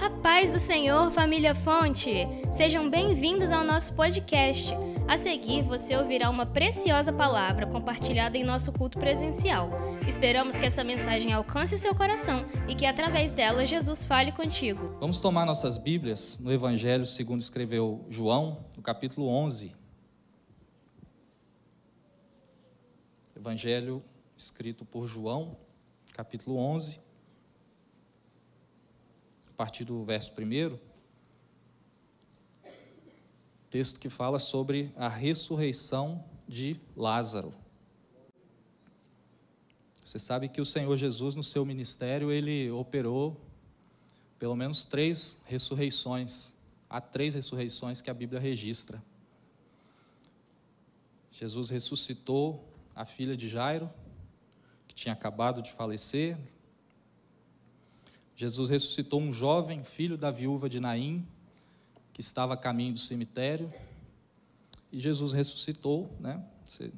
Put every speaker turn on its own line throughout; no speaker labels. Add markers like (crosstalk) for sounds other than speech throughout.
A paz do Senhor, família Fonte! Sejam bem-vindos ao nosso podcast. A seguir, você ouvirá uma preciosa palavra compartilhada em nosso culto presencial. Esperamos que essa mensagem alcance o seu coração e que, através dela, Jesus fale contigo.
Vamos tomar nossas Bíblias no Evangelho segundo escreveu João, no capítulo 11. Evangelho escrito por João, capítulo 11 partir do verso 1, texto que fala sobre a ressurreição de Lázaro. Você sabe que o Senhor Jesus, no seu ministério, ele operou pelo menos três ressurreições. Há três ressurreições que a Bíblia registra. Jesus ressuscitou a filha de Jairo, que tinha acabado de falecer, Jesus ressuscitou um jovem filho da viúva de Naim, que estava a caminho do cemitério. E Jesus ressuscitou, né?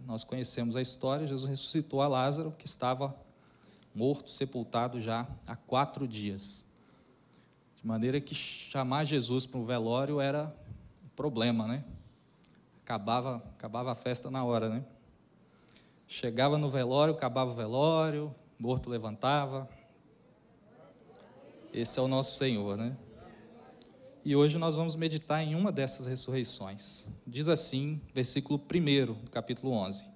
Nós conhecemos a história. Jesus ressuscitou a Lázaro, que estava morto, sepultado já há quatro dias. De maneira que chamar Jesus para um velório era um problema, né? Acabava, acabava a festa na hora, né? Chegava no velório, acabava o velório, morto levantava, esse é o nosso Senhor, né? E hoje nós vamos meditar em uma dessas ressurreições. Diz assim, versículo 1 do capítulo 11: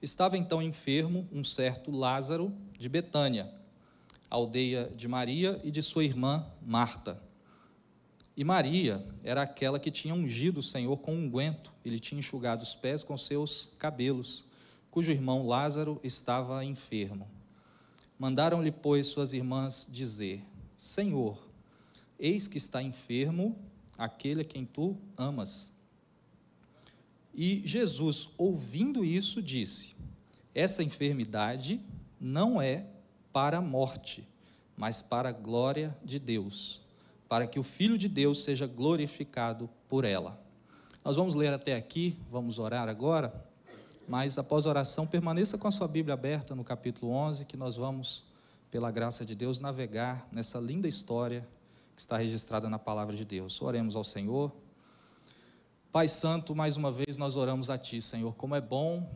Estava então enfermo um certo Lázaro de Betânia, aldeia de Maria e de sua irmã Marta. E Maria era aquela que tinha ungido o Senhor com unguento, ele tinha enxugado os pés com seus cabelos, cujo irmão Lázaro estava enfermo. Mandaram-lhe, pois, suas irmãs dizer: Senhor, eis que está enfermo aquele a quem tu amas. E Jesus, ouvindo isso, disse: Essa enfermidade não é para a morte, mas para a glória de Deus, para que o Filho de Deus seja glorificado por ela. Nós vamos ler até aqui, vamos orar agora, mas após a oração, permaneça com a sua Bíblia aberta no capítulo 11, que nós vamos pela graça de Deus, navegar nessa linda história que está registrada na palavra de Deus. Oremos ao Senhor. Pai Santo, mais uma vez nós oramos a Ti, Senhor. Como é bom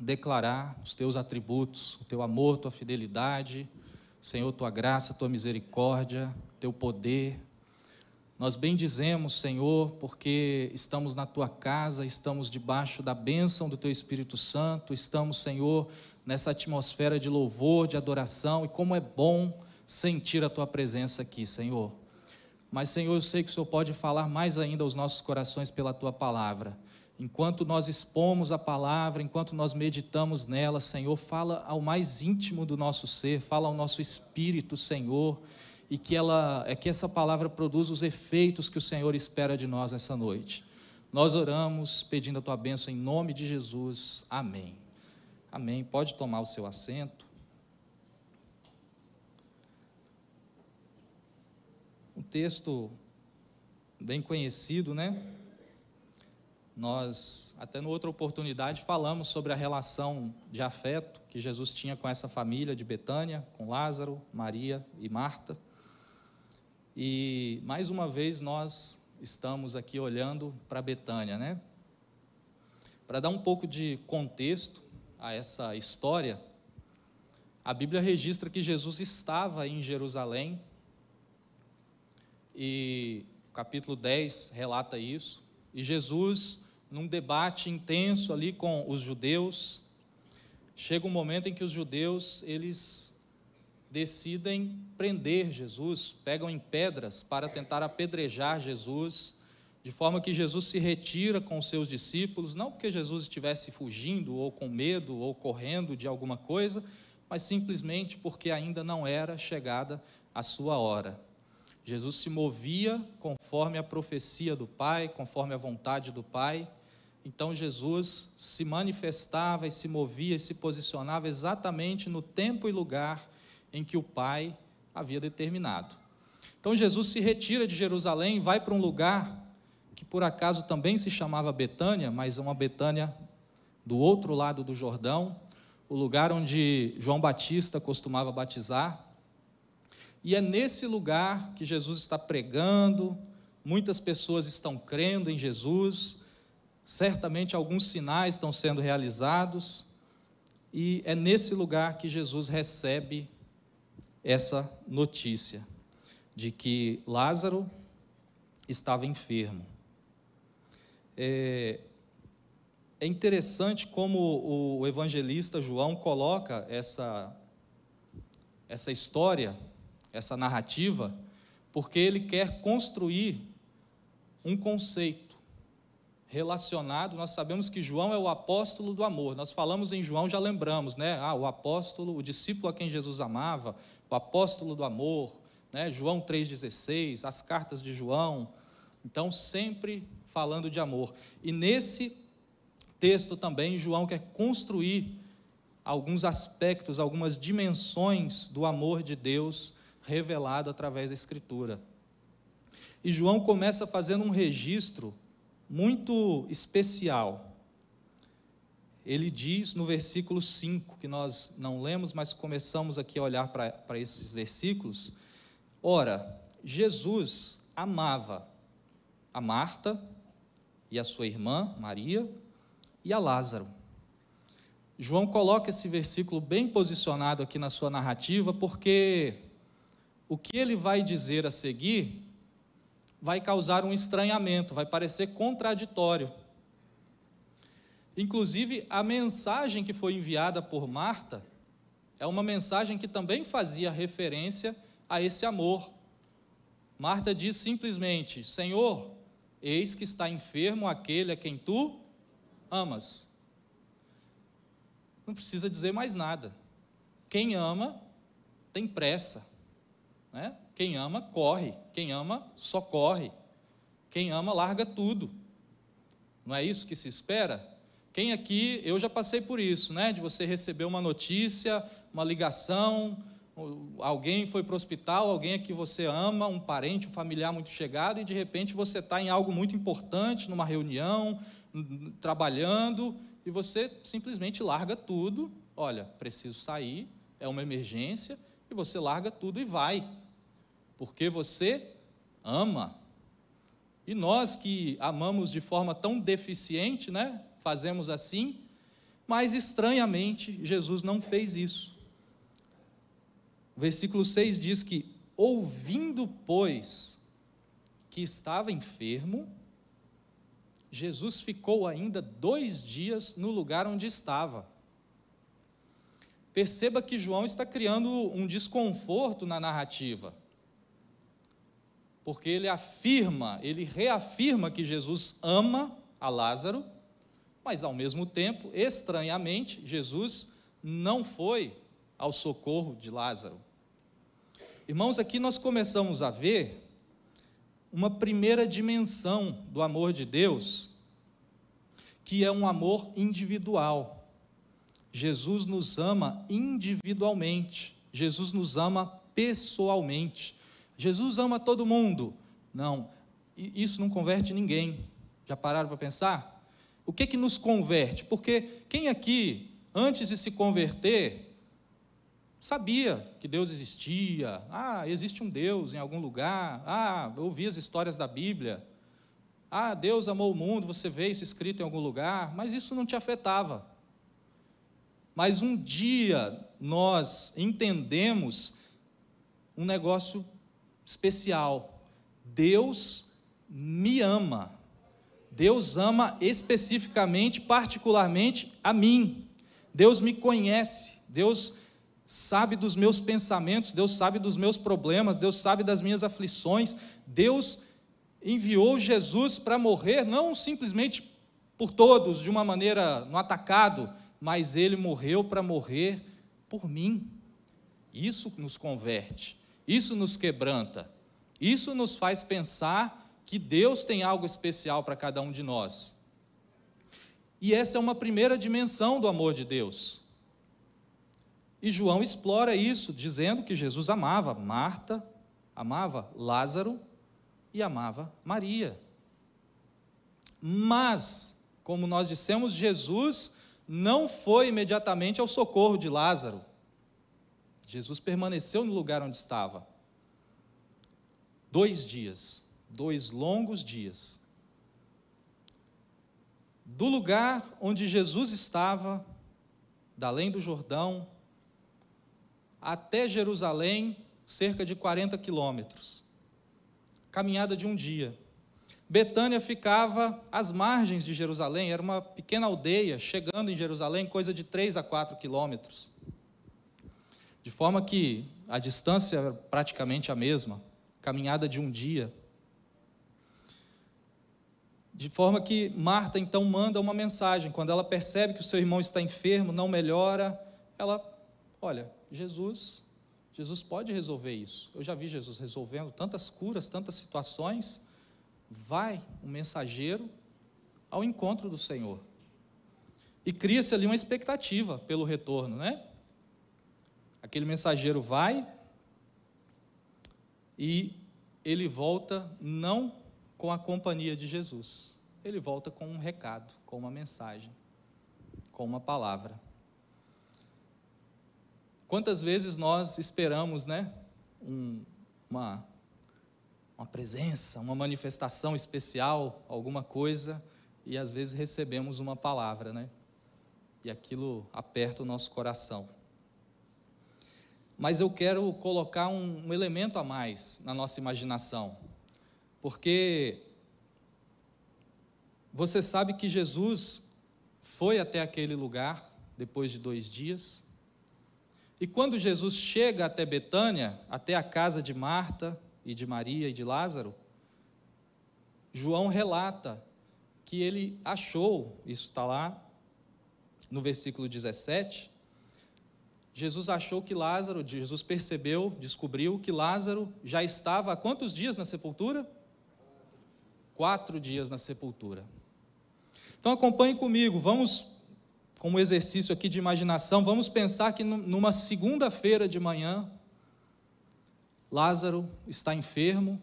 declarar os Teus atributos, o Teu amor, Tua fidelidade, Senhor, Tua graça, Tua misericórdia, Teu poder. Nós bendizemos, Senhor, porque estamos na Tua casa, estamos debaixo da bênção do Teu Espírito Santo, estamos, Senhor, nessa atmosfera de louvor, de adoração, e como é bom sentir a tua presença aqui, Senhor. Mas, Senhor, eu sei que o Senhor pode falar mais ainda aos nossos corações pela tua palavra. Enquanto nós expomos a palavra, enquanto nós meditamos nela, Senhor, fala ao mais íntimo do nosso ser, fala ao nosso espírito, Senhor, e que ela é que essa palavra produza os efeitos que o Senhor espera de nós essa noite. Nós oramos pedindo a tua bênção em nome de Jesus. Amém. Amém. Pode tomar o seu assento. Um texto bem conhecido, né? Nós, até na outra oportunidade, falamos sobre a relação de afeto que Jesus tinha com essa família de Betânia, com Lázaro, Maria e Marta. E mais uma vez nós estamos aqui olhando para Betânia, né? Para dar um pouco de contexto, a essa história, a Bíblia registra que Jesus estava em Jerusalém, e o capítulo 10 relata isso, e Jesus, num debate intenso ali com os judeus, chega um momento em que os judeus, eles decidem prender Jesus, pegam em pedras para tentar apedrejar Jesus, de forma que Jesus se retira com os seus discípulos, não porque Jesus estivesse fugindo, ou com medo, ou correndo de alguma coisa, mas simplesmente porque ainda não era chegada a sua hora. Jesus se movia conforme a profecia do Pai, conforme a vontade do Pai. Então Jesus se manifestava e se movia e se posicionava exatamente no tempo e lugar em que o Pai havia determinado. Então Jesus se retira de Jerusalém, vai para um lugar que por acaso também se chamava Betânia, mas uma Betânia do outro lado do Jordão, o lugar onde João Batista costumava batizar. E é nesse lugar que Jesus está pregando, muitas pessoas estão crendo em Jesus, certamente alguns sinais estão sendo realizados, e é nesse lugar que Jesus recebe essa notícia de que Lázaro estava enfermo. É, é interessante como o evangelista João coloca essa, essa história, essa narrativa, porque ele quer construir um conceito relacionado. Nós sabemos que João é o apóstolo do amor. Nós falamos em João, já lembramos, né? Ah, o apóstolo, o discípulo a quem Jesus amava, o apóstolo do amor, né? João 3,16, as cartas de João. Então, sempre falando de amor. E nesse texto também, João quer construir alguns aspectos, algumas dimensões do amor de Deus revelado através da Escritura. E João começa fazendo um registro muito especial. Ele diz no versículo 5, que nós não lemos, mas começamos aqui a olhar para, esses versículos. Ora, Jesus amava a Marta e a sua irmã, Maria, e a Lázaro. João coloca esse versículo bem posicionado aqui na sua narrativa, porque o que ele vai dizer a seguir vai causar um estranhamento, vai parecer contraditório. Inclusive, a mensagem que foi enviada por Marta é uma mensagem que também fazia referência a esse amor. Marta diz simplesmente: Senhor, eis que está enfermo aquele a quem tu amas. Não precisa dizer mais nada. Quem ama tem pressa. Né? Quem ama, corre. Quem ama, socorre. Quem ama, larga tudo. Não é isso que se espera? Quem aqui, eu já passei por isso, né? De você receber uma notícia, uma ligação, alguém foi para o hospital, alguém é que você ama, um parente, um familiar muito chegado, e de repente você está em algo muito importante, numa reunião, trabalhando, e você simplesmente larga tudo. Olha, preciso sair, é uma emergência, e você larga tudo e vai, porque você ama. E nós que amamos de forma tão deficiente, né? Fazemos assim, mas estranhamente Jesus não fez isso. Versículo 6 diz que, ouvindo, pois, que estava enfermo, Jesus ficou ainda dois dias no lugar onde estava. Perceba que João está criando um desconforto na narrativa, porque ele afirma, ele reafirma que Jesus ama a Lázaro, mas ao mesmo tempo, estranhamente, Jesus não foi ao socorro de Lázaro. Irmãos, aqui nós começamos a ver uma primeira dimensão do amor de Deus, que é um amor individual. Jesus nos ama individualmente, Jesus nos ama pessoalmente. Jesus ama todo mundo. Não, isso não converte ninguém. Já pararam para pensar? O que que nos converte? Porque quem aqui, antes de se converter, sabia que Deus existia. Ah, existe um Deus em algum lugar. Ah, eu ouvi as histórias da Bíblia. Ah, Deus amou o mundo, você vê isso escrito em algum lugar, mas isso não te afetava. Mas um dia nós entendemos um negócio especial. Deus me ama. Deus ama especificamente, particularmente a mim. Deus me conhece. Deus sabe dos meus pensamentos, Deus sabe dos meus problemas, Deus sabe das minhas aflições. Deus enviou Jesus para morrer, não simplesmente por todos, de uma maneira no atacado, mas ele morreu para morrer por mim. Isso nos converte, isso nos quebranta, isso nos faz pensar que Deus tem algo especial para cada um de nós. E essa é uma primeira dimensão do amor de Deus. E João explora isso, dizendo que Jesus amava Marta, amava Lázaro e amava Maria. Mas, como nós dissemos, Jesus não foi imediatamente ao socorro de Lázaro. Jesus permaneceu no lugar onde estava. Dois dias, dois longos dias. Do lugar onde Jesus estava, da além do Jordão, até Jerusalém, cerca de 40 quilômetros. Caminhada de um dia. Betânia ficava às margens de Jerusalém, era uma pequena aldeia, chegando em Jerusalém, coisa de 3 a 4 quilômetros. De forma que a distância era praticamente a mesma, caminhada de um dia. De forma que Marta então manda uma mensagem, quando ela percebe que o seu irmão está enfermo, não melhora, ela, olha, Jesus, Jesus pode resolver isso. Eu já vi Jesus resolvendo tantas curas, tantas situações. Vai um mensageiro ao encontro do Senhor. E cria-se ali uma expectativa pelo retorno, né? Aquele mensageiro vai e ele volta não com a companhia de Jesus, ele volta com um recado, com uma mensagem, com uma palavra. Quantas vezes nós esperamos, né, um, uma, uma presença, uma manifestação especial, alguma coisa, e às vezes recebemos uma palavra, né? E aquilo aperta o nosso coração. Mas eu quero colocar um, um elemento a mais na nossa imaginação, porque você sabe que Jesus foi até aquele lugar depois de dois dias, e quando Jesus chega até Betânia, até a casa de Marta e de Maria e de Lázaro, João relata que ele achou, isso está lá no versículo 17, Jesus achou que Lázaro, Jesus percebeu, descobriu que Lázaro já estava há quantos dias na sepultura? Quatro dias na sepultura. Então acompanhe comigo, vamos como exercício aqui de imaginação, vamos pensar que numa segunda-feira de manhã, Lázaro está enfermo,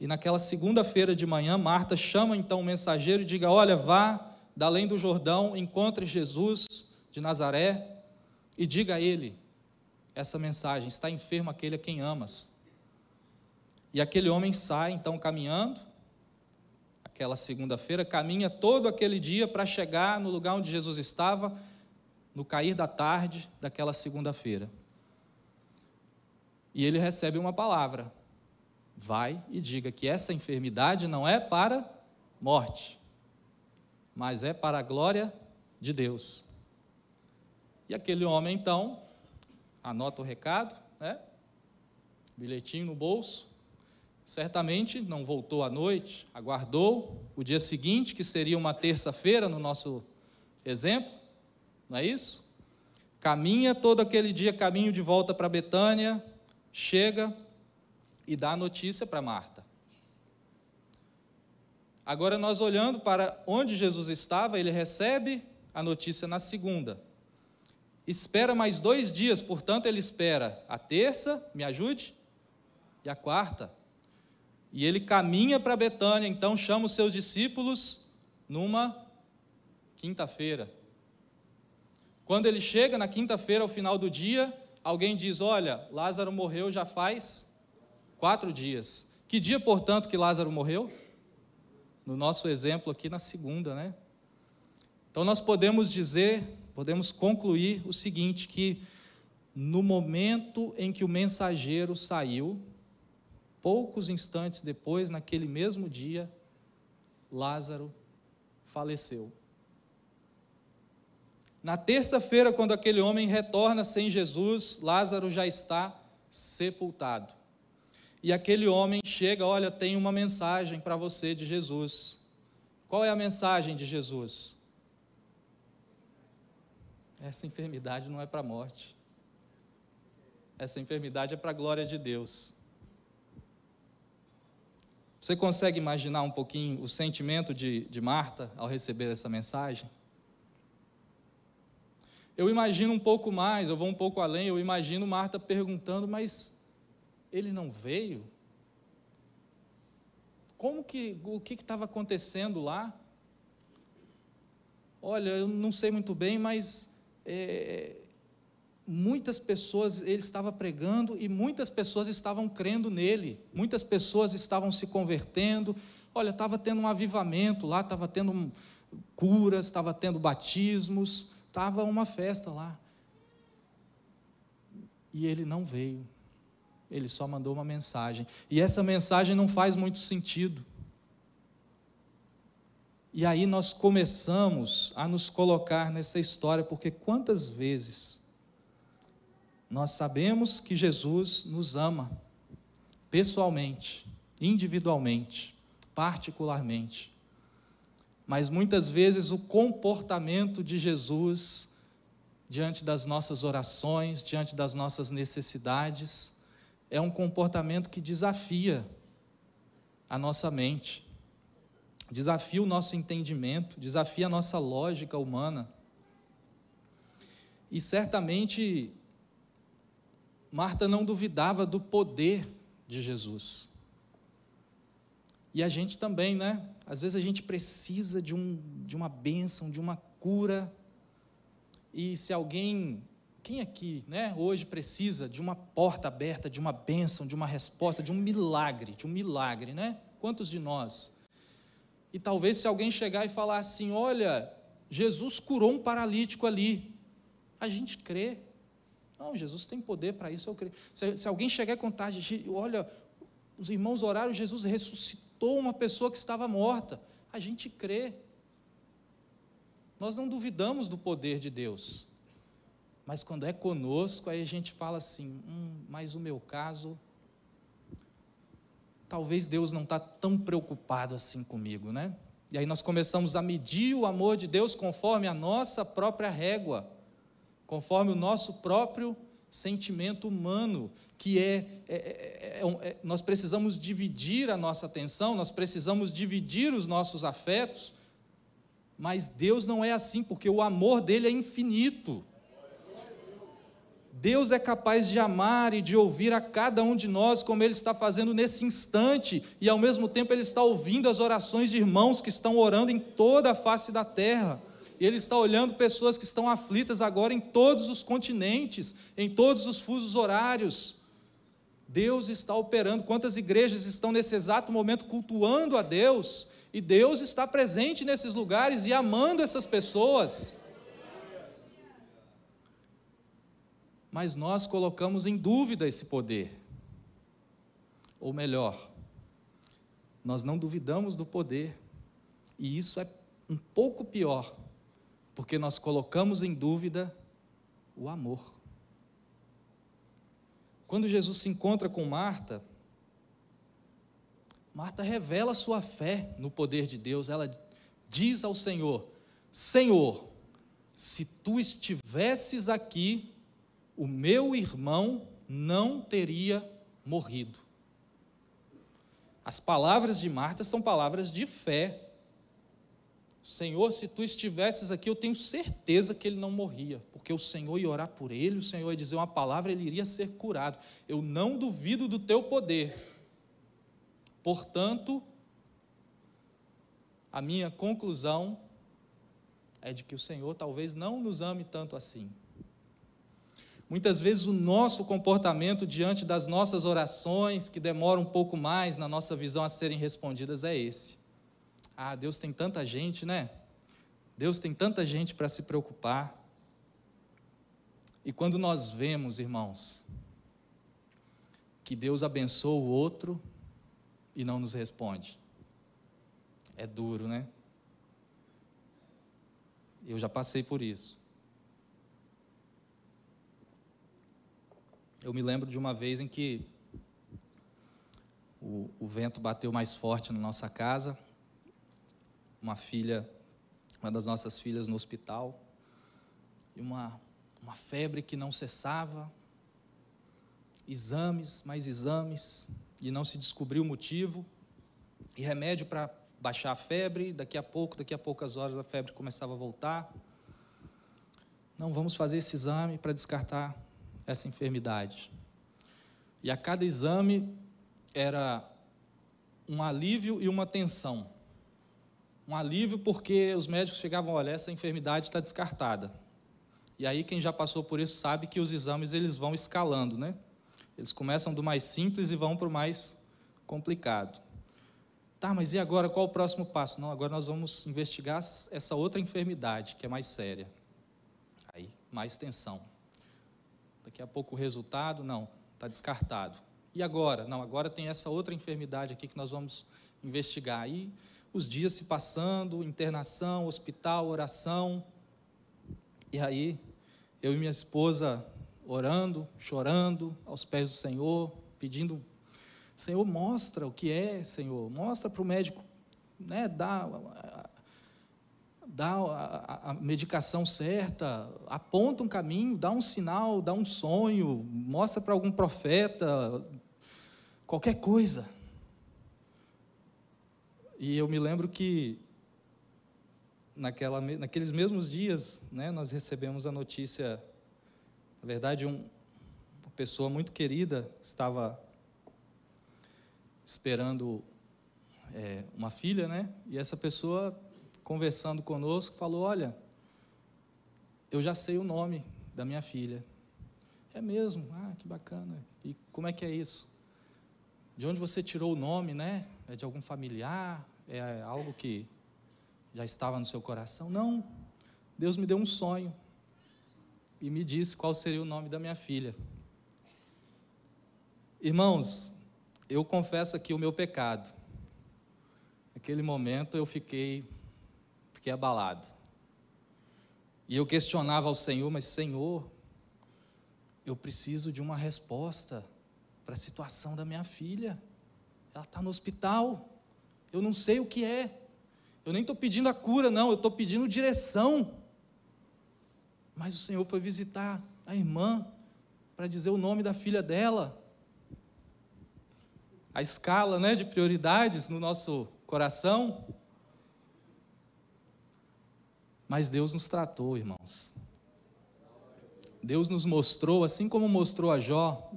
e naquela segunda-feira de manhã, Marta chama então o mensageiro e diga: Olha, vá da além do Jordão, encontre Jesus de Nazaré e diga a ele essa mensagem: Está enfermo aquele a quem amas. E aquele homem sai então caminhando, aquela segunda-feira, caminha todo aquele dia para chegar no lugar onde Jesus estava, no cair da tarde daquela segunda-feira. E ele recebe uma palavra: vai e diga que essa enfermidade não é para morte, mas é para a glória de Deus. E aquele homem então anota o recado, né? Bilhetinho no bolso, Certamente não voltou à noite, aguardou o dia seguinte, que seria uma terça-feira no nosso exemplo, não é isso? Caminha todo aquele dia, caminho de volta para Betânia, chega e dá a notícia para Marta. Agora, nós olhando para onde Jesus estava, ele recebe a notícia na segunda. Espera mais dois dias, portanto, ele espera a terça, me ajude, e a quarta. E ele caminha para Betânia, então chama os seus discípulos numa quinta-feira. Quando ele chega na quinta-feira, ao final do dia, alguém diz: Olha, Lázaro morreu já faz quatro dias. Que dia, portanto, que Lázaro morreu? No nosso exemplo aqui, na segunda, né? Então nós podemos dizer, podemos concluir o seguinte: que no momento em que o mensageiro saiu, Poucos instantes depois, naquele mesmo dia, Lázaro faleceu. Na terça-feira, quando aquele homem retorna sem Jesus, Lázaro já está sepultado. E aquele homem chega, olha, tem uma mensagem para você de Jesus. Qual é a mensagem de Jesus? Essa enfermidade não é para a morte. Essa enfermidade é para a glória de Deus. Você consegue imaginar um pouquinho o sentimento de, de Marta ao receber essa mensagem? Eu imagino um pouco mais, eu vou um pouco além, eu imagino Marta perguntando, mas ele não veio? Como que, o que estava acontecendo lá? Olha, eu não sei muito bem, mas é, muitas pessoas, ele estava pregando e muitas pessoas estavam crendo nele, muitas pessoas estavam se convertendo. Olha, estava tendo um avivamento lá, estava tendo curas, estava tendo batismos, estava uma festa lá. E ele não veio, ele só mandou uma mensagem. E essa mensagem não faz muito sentido. E aí nós começamos a nos colocar nessa história, porque quantas vezes nós sabemos que Jesus nos ama, pessoalmente, individualmente, particularmente, mas muitas vezes o comportamento de Jesus diante das nossas orações, diante das nossas necessidades, é um comportamento que desafia a nossa mente, desafia o nosso entendimento, desafia a nossa lógica humana. E certamente Marta não duvidava do poder de Jesus. E a gente também, né? Às vezes a gente precisa de, um, de uma bênção, de uma cura. E se alguém, quem aqui, né, hoje precisa de uma porta aberta, de uma bênção, de uma resposta, de um milagre, de um milagre, né? Quantos de nós? E talvez se alguém chegar e falar assim: olha, Jesus curou um paralítico ali, a gente crê. Não, Jesus tem poder para isso, eu creio. Se, se, alguém chegar e contar, olha, os irmãos oraram, Jesus ressuscitou uma pessoa que estava morta, a gente crê. Nós não duvidamos do poder de Deus. Mas quando é conosco, aí a gente fala assim: hum, mas o meu caso, talvez Deus não está tão preocupado assim comigo, né? E aí nós começamos a medir o amor de Deus conforme a nossa própria régua conforme o nosso próprio sentimento humano, que é, é, é, é, nós precisamos dividir a nossa atenção, nós precisamos dividir os nossos afetos, mas Deus não é assim, porque o amor dele é infinito. Deus é capaz de amar e de ouvir a cada um de nós, como Ele está fazendo nesse instante, e ao mesmo tempo Ele está ouvindo as orações de irmãos que estão orando em toda a face da terra e Ele está olhando pessoas que estão aflitas agora em todos os continentes, em todos os fusos horários. Deus está operando. Quantas igrejas estão nesse exato momento cultuando a Deus? E Deus está presente nesses lugares e amando essas pessoas. Mas nós colocamos em dúvida esse poder. Ou melhor, nós não duvidamos do poder. E isso é um pouco pior porque nós colocamos em dúvida o amor. Quando Jesus se encontra com Marta, Marta revela sua fé no poder de Deus. Ela diz ao Senhor: Senhor, se tu estivesses aqui, o meu irmão não teria morrido. As palavras de Marta são palavras de fé, Senhor, se tu estivesses aqui, eu tenho certeza que ele não morria, porque o Senhor ia orar por ele, o Senhor ia dizer uma palavra, ele iria ser curado. Eu não duvido do teu poder. Portanto, a minha conclusão é de que o Senhor talvez não nos ame tanto assim. Muitas vezes o nosso comportamento diante das nossas orações, que demoram um pouco mais na nossa visão a serem respondidas, é esse. Ah, Deus tem tanta gente, né? Deus tem tanta gente para se preocupar. E quando nós vemos, irmãos, que Deus abençoa o outro e não nos responde, é duro, né? Eu já passei por isso. Eu me lembro de uma vez em que o, o vento bateu mais forte na nossa casa uma filha, uma das nossas filhas no hospital, e uma, uma febre que não cessava, exames, mais exames, e não se descobriu o motivo, e remédio para baixar a febre, daqui a pouco, daqui a poucas horas a febre começava a voltar. Não, vamos fazer esse exame para descartar essa enfermidade. E a cada exame era um alívio e uma tensão um alívio porque os médicos chegavam, olha, essa enfermidade está descartada. E aí quem já passou por isso sabe que os exames eles vão escalando, né? Eles começam do mais simples e vão para o mais complicado. Tá, mas e agora qual o próximo passo? Não, agora nós vamos investigar essa outra enfermidade que é mais séria. Aí, mais tensão. Daqui a pouco o resultado, não, está descartado. E agora? Não, agora tem essa outra enfermidade aqui que nós vamos investigar. Aí os dias se passando, internação, hospital, oração. E aí, eu e minha esposa orando, chorando aos pés do Senhor, pedindo, Senhor, mostra o que é, Senhor, mostra para o médico, né, dá, dá a, a, medicação certa, aponta um caminho, dá um sinal, dá um sonho, mostra para algum profeta, qualquer coisa. E eu me lembro que naquela, naqueles mesmos dias, né, nós recebemos a notícia, na verdade, um, uma pessoa muito querida estava esperando é, uma filha, né? E essa pessoa, conversando conosco, falou: Olha, eu já sei o nome da minha filha. É mesmo? Ah, que bacana. E como é que é isso? De onde você tirou o nome, né? É de algum familiar? É algo que já estava no seu coração? Não. Deus me deu um sonho e me disse qual seria o nome da minha filha. Irmãos, eu confesso aqui o meu pecado. Naquele momento eu fiquei, fiquei abalado. E eu questionava ao Senhor, mas Senhor, eu preciso de uma resposta para a situação da minha filha. Ela está no hospital. Eu não sei o que é. Eu nem estou pedindo a cura, não, eu estou pedindo direção. Mas o Senhor foi visitar a irmã para dizer o nome da filha dela. A escala né, de prioridades no nosso coração. Mas Deus nos tratou, irmãos. Deus nos mostrou, assim como mostrou a Jó,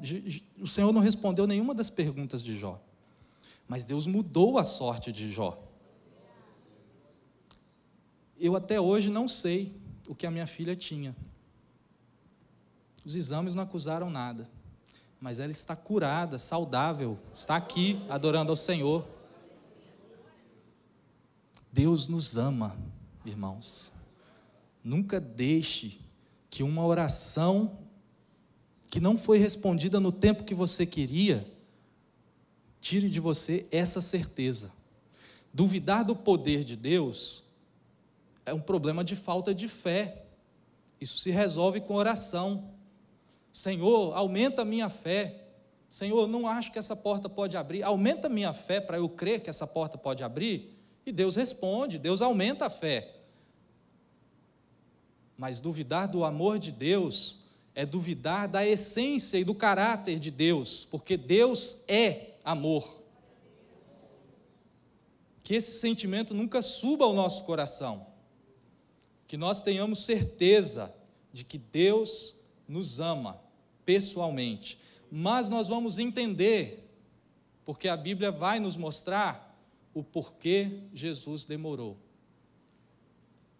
o Senhor não respondeu nenhuma das perguntas de Jó, mas Deus mudou a sorte de Jó eu até hoje não sei o que a minha filha tinha. Os exames não acusaram nada, mas ela está curada, saudável, está aqui adorando ao Senhor. Deus nos ama, irmãos. Nunca deixe que uma oração que não foi respondida no tempo que você queria, tire de você essa certeza. Duvidar do poder de Deus é um problema de falta de fé. Isso se resolve com oração. Senhor, aumenta a minha fé. Senhor, não acho que essa porta pode abrir. Aumenta a minha fé para eu crer que essa porta pode abrir. E Deus responde, Deus aumenta a fé. Mas duvidar do amor de Deus é duvidar da essência e do caráter de Deus, porque Deus é amor. Que esse sentimento nunca suba ao nosso coração que nós tenhamos certeza de que Deus nos ama pessoalmente. Mas nós vamos entender, porque a Bíblia vai nos mostrar o porquê Jesus demorou.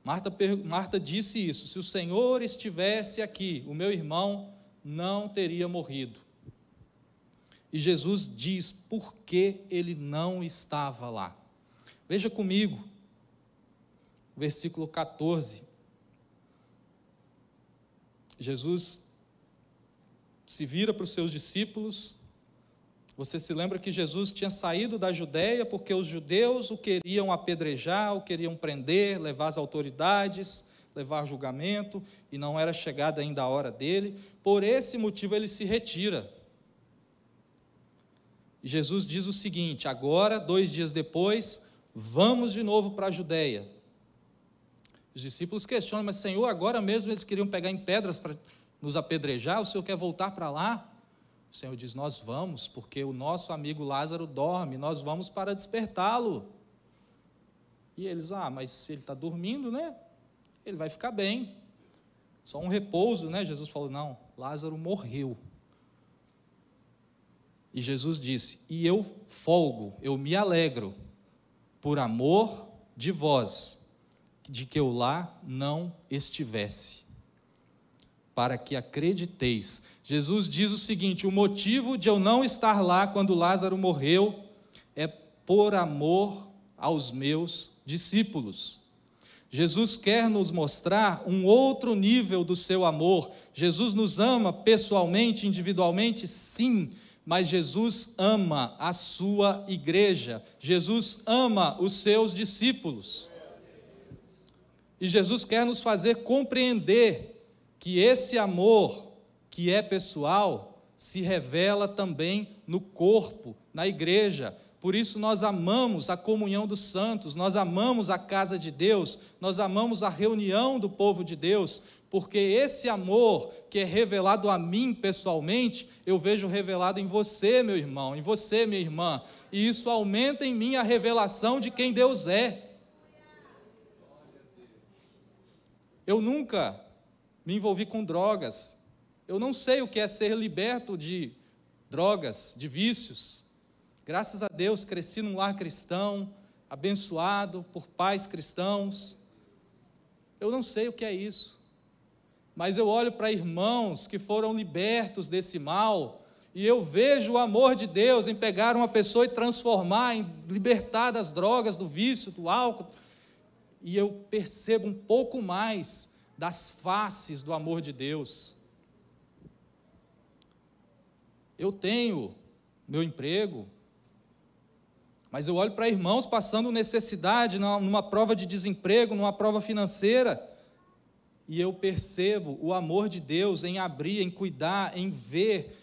Marta, Marta disse isso: se o Senhor estivesse aqui, o meu irmão não teria morrido. E Jesus diz por que ele não estava lá. Veja comigo, versículo 14. Jesus se vira para os seus discípulos. Você se lembra que Jesus tinha saído da Judéia porque os judeus o queriam apedrejar, o queriam prender, levar as autoridades, levar julgamento, e não era chegada ainda a hora dele. Por esse motivo ele se retira. Jesus diz o seguinte: agora, dois dias depois, vamos de novo para a Judéia. Os discípulos questionam, mas Senhor, agora mesmo eles queriam pegar em pedras para nos apedrejar, o Senhor quer voltar para lá? O Senhor diz: Nós vamos, porque o nosso amigo Lázaro dorme, nós vamos para despertá-lo. E eles, ah, mas se ele está dormindo, né? Ele vai ficar bem. Só um repouso, né? Jesus falou: Não, Lázaro morreu. E Jesus disse: E eu folgo, eu me alegro, por amor de vós de que eu lá não estivesse. Para que acrediteis. Jesus diz o seguinte: o motivo de eu não estar lá quando Lázaro morreu é por amor aos meus discípulos. Jesus quer nos mostrar um outro nível do seu amor. Jesus nos ama pessoalmente, individualmente, sim, mas Jesus ama a sua igreja. Jesus ama os seus discípulos. E Jesus quer nos fazer compreender que esse amor, que é pessoal, se revela também no corpo, na igreja, por isso nós amamos a comunhão dos santos, nós amamos a casa de Deus, nós amamos a reunião do povo de Deus, porque esse amor que é revelado a mim pessoalmente, eu vejo revelado em você, meu irmão, em você, minha irmã, e isso aumenta em mim a revelação de quem Deus é. Eu nunca me envolvi com drogas, eu não sei o que é ser liberto de drogas, de vícios. Graças a Deus, cresci num lar cristão, abençoado por pais cristãos. Eu não sei o que é isso, mas eu olho para irmãos que foram libertos desse mal e eu vejo o amor de Deus em pegar uma pessoa e transformar, em libertar das drogas, do vício, do álcool, e eu percebo um pouco mais das faces do amor de Deus. Eu tenho meu emprego, mas eu olho para irmãos passando necessidade, numa prova de desemprego, numa prova financeira, e eu percebo o amor de Deus em abrir, em cuidar, em ver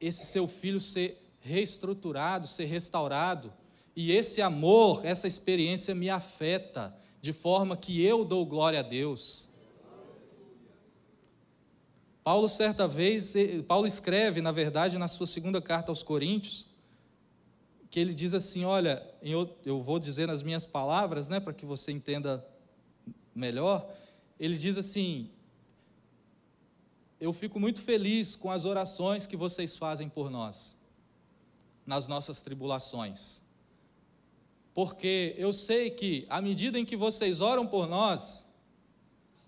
esse seu filho ser reestruturado, ser restaurado. E esse amor, essa experiência me afeta, de forma que eu dou glória a Deus. Paulo, certa vez, Paulo escreve, na verdade, na sua segunda carta aos Coríntios, que ele diz assim: Olha, eu vou dizer nas minhas palavras, né, para que você entenda melhor. Ele diz assim: Eu fico muito feliz com as orações que vocês fazem por nós, nas nossas tribulações. Porque eu sei que, à medida em que vocês oram por nós,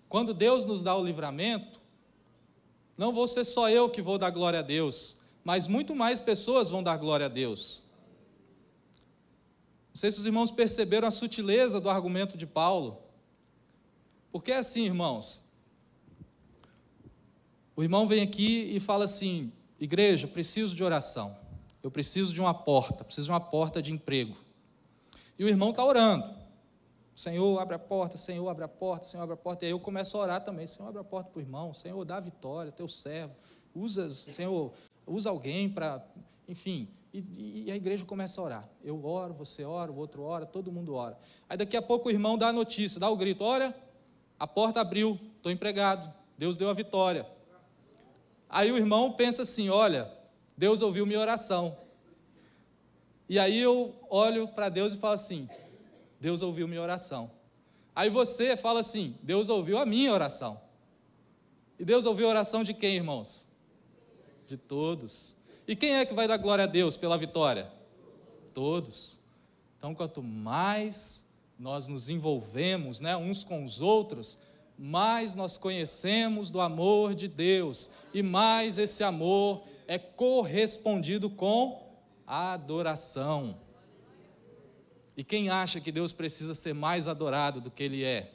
quando Deus nos dá o livramento, não vou ser só eu que vou dar glória a Deus, mas muito mais pessoas vão dar glória a Deus. Não sei se os irmãos perceberam a sutileza do argumento de Paulo. Porque é assim, irmãos. O irmão vem aqui e fala assim: igreja, preciso de oração. Eu preciso de uma porta, preciso de uma porta de emprego. E o irmão está orando. Senhor, abre a porta, Senhor, abre a porta, Senhor, abre a porta. E aí eu começo a orar também. Senhor, abre a porta para o irmão. Senhor, dá vitória, teu servo. Usa, Senhor, usa alguém para, enfim, e, e, a igreja começa a orar. Eu oro, você ora, o outro ora, todo mundo ora. Aí daqui a pouco o irmão dá a notícia, dá o grito: olha, a porta abriu, estou empregado, Deus deu a vitória. Aí o irmão pensa assim: olha, Deus ouviu minha oração. E aí eu olho para Deus e falo assim: Deus ouviu minha oração. Aí você fala assim: Deus ouviu a minha oração. E Deus ouviu a oração de quem, irmãos? De todos. E quem é que vai dar glória a Deus pela vitória? Todos. Então, quanto mais nós nos envolvemos né, uns com os outros, mais nós conhecemos do amor de Deus e mais esse amor é correspondido com adoração. E quem acha que Deus precisa ser mais adorado do que Ele é?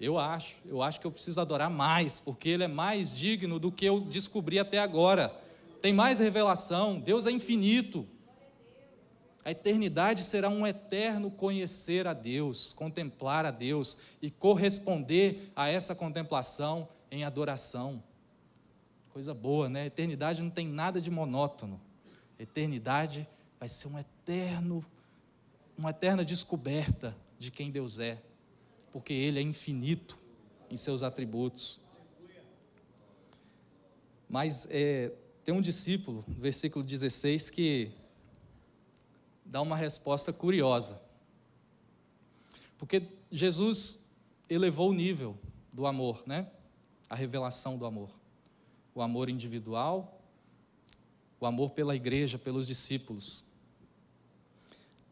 Eu acho, eu acho que eu preciso adorar mais, porque Ele é mais digno do que eu descobri até agora tem mais revelação, Deus é infinito. A eternidade será um eterno conhecer a Deus, contemplar a Deus e corresponder a essa contemplação em adoração. Coisa boa, né? A eternidade não tem nada de monótono. A eternidade vai ser um eterno, uma eterna descoberta de quem Deus é, porque Ele é infinito em seus atributos. Mas é, tem um discípulo, no versículo 16, que dá uma resposta curiosa. Porque Jesus elevou o nível do amor, né? A revelação do amor. O amor individual, o amor pela igreja, pelos discípulos.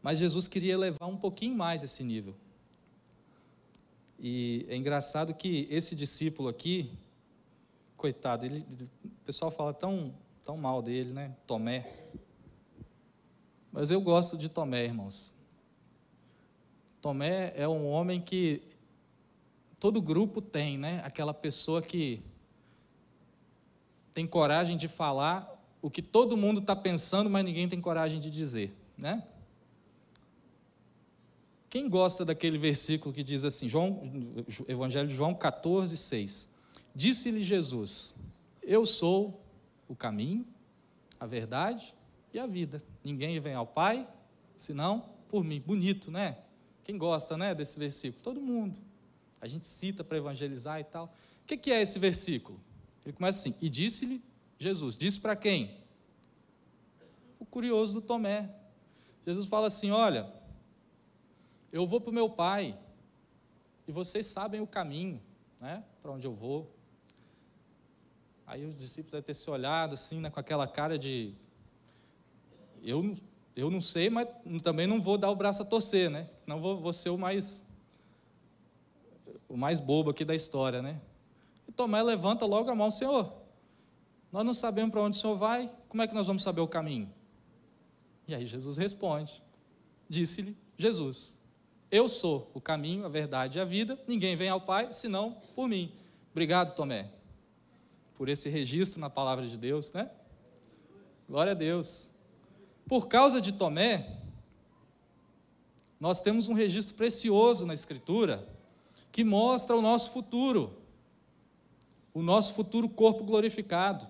Mas Jesus queria elevar um pouquinho mais esse nível. E é engraçado que esse discípulo aqui, coitado, ele, o pessoal fala tão, tão mal dele, né? Tomé. Mas eu gosto de Tomé, irmãos. Tomé é um homem que todo grupo tem, né? Aquela pessoa que tem coragem de falar o que todo mundo está pensando, mas ninguém tem coragem de dizer, né? Quem gosta daquele versículo que diz assim, João, Evangelho de João 14, 6. Disse-lhe Jesus: Eu sou o caminho, a verdade e a vida. Ninguém vem ao Pai senão por mim. Bonito, né? Quem gosta, né, desse versículo? Todo mundo. A gente cita para evangelizar e tal. O que, que é esse versículo? Ele começa assim: E disse-lhe Jesus. Disse para quem? O curioso do Tomé. Jesus fala assim: Olha, eu vou para o meu pai e vocês sabem o caminho, né, para onde eu vou. Aí os discípulos devem ter se olhado assim, né, com aquela cara de. Eu, eu não sei, mas também não vou dar o braço a torcer, né? Não vou, vou ser o mais. o mais bobo aqui da história, né? E Tomé levanta logo a mão, Senhor. Nós não sabemos para onde o Senhor vai, como é que nós vamos saber o caminho? E aí Jesus responde: Disse-lhe Jesus: Eu sou o caminho, a verdade e a vida, ninguém vem ao Pai senão por mim. Obrigado, Tomé por esse registro na palavra de Deus, né? Glória a Deus. Por causa de Tomé, nós temos um registro precioso na Escritura que mostra o nosso futuro, o nosso futuro corpo glorificado.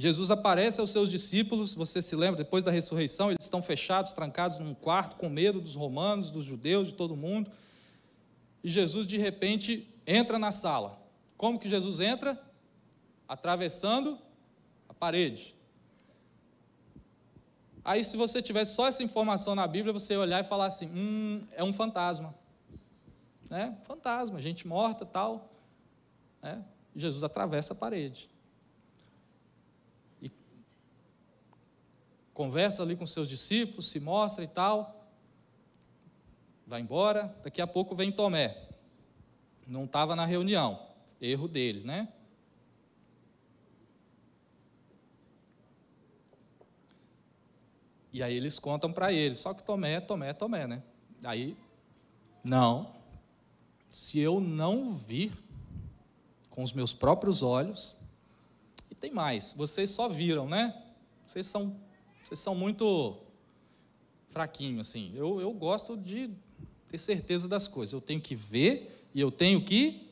Jesus aparece aos seus discípulos, você se lembra, depois da ressurreição, eles estão fechados, trancados num quarto, com medo dos romanos, dos judeus, de todo mundo. E Jesus, de repente, entra na sala. Como que Jesus entra? atravessando a parede. Aí, se você tivesse só essa informação na Bíblia, você ia olhar e falar assim: hum, é um fantasma. Né? Fantasma, gente morta tal. Né? Jesus atravessa a parede. Conversa ali com seus discípulos, se mostra e tal. Vai embora. Daqui a pouco vem Tomé. Não estava na reunião. Erro dele, né? E aí eles contam para ele, só que Tomé, Tomé, Tomé, né? Aí, não, se eu não vir com os meus próprios olhos, e tem mais, vocês só viram, né? Vocês são, vocês são muito fraquinhos, assim. Eu, eu gosto de ter certeza das coisas. Eu tenho que ver e eu tenho que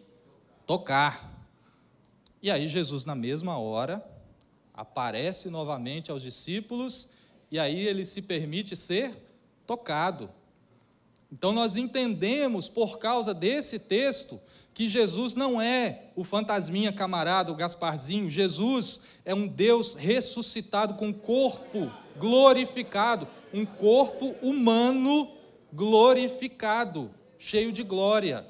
tocar. E aí Jesus, na mesma hora, aparece novamente aos discípulos e aí ele se permite ser tocado. Então nós entendemos, por causa desse texto, que Jesus não é o fantasminha camarada, o Gasparzinho. Jesus é um Deus ressuscitado com corpo glorificado, um corpo humano glorificado, cheio de glória.